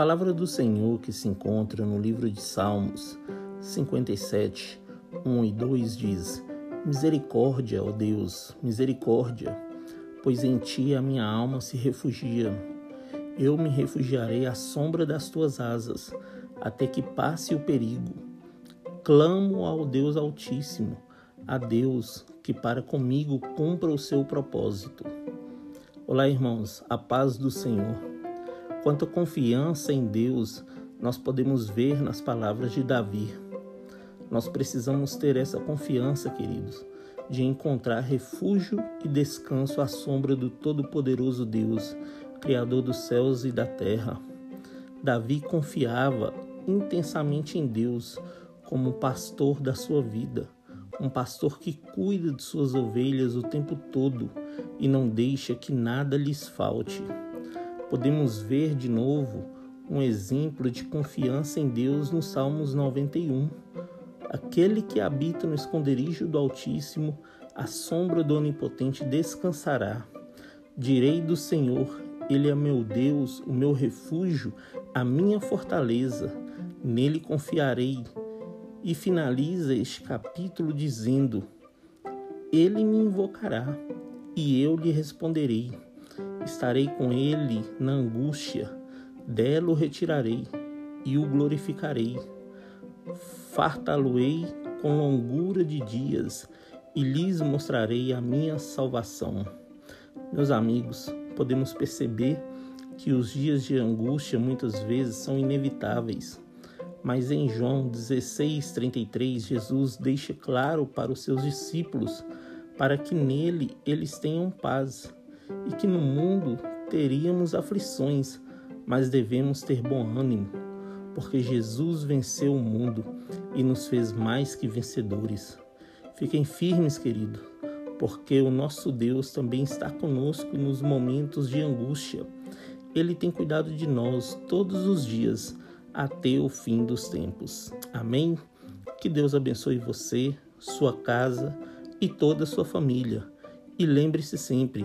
palavra do Senhor que se encontra no livro de Salmos 57, 1 e 2 diz: Misericórdia, ó Deus, misericórdia, pois em ti a minha alma se refugia. Eu me refugiarei à sombra das tuas asas, até que passe o perigo. Clamo ao Deus Altíssimo, a Deus que para comigo cumpra o seu propósito. Olá, irmãos, a paz do Senhor. Quanta confiança em Deus nós podemos ver nas palavras de Davi. Nós precisamos ter essa confiança, queridos, de encontrar refúgio e descanso à sombra do Todo-Poderoso Deus, Criador dos céus e da terra. Davi confiava intensamente em Deus como pastor da sua vida um pastor que cuida de suas ovelhas o tempo todo e não deixa que nada lhes falte. Podemos ver de novo um exemplo de confiança em Deus no Salmos 91. Aquele que habita no esconderijo do Altíssimo, a sombra do Onipotente descansará. Direi do Senhor, Ele é meu Deus, o meu refúgio, a minha fortaleza. Nele confiarei e finaliza este capítulo dizendo: Ele me invocará e eu lhe responderei. Estarei com ele na angústia, dela o retirarei e o glorificarei. Fartá-lo-ei com longura de dias e lhes mostrarei a minha salvação. Meus amigos, podemos perceber que os dias de angústia muitas vezes são inevitáveis mas em João 16:33, Jesus deixa claro para os seus discípulos para que nele eles tenham paz e que no mundo teríamos aflições, mas devemos ter bom ânimo, porque Jesus venceu o mundo e nos fez mais que vencedores. Fiquem firmes, querido, porque o nosso Deus também está conosco nos momentos de angústia. Ele tem cuidado de nós todos os dias até o fim dos tempos. Amém? Que Deus abençoe você, sua casa e toda a sua família. E lembre-se sempre,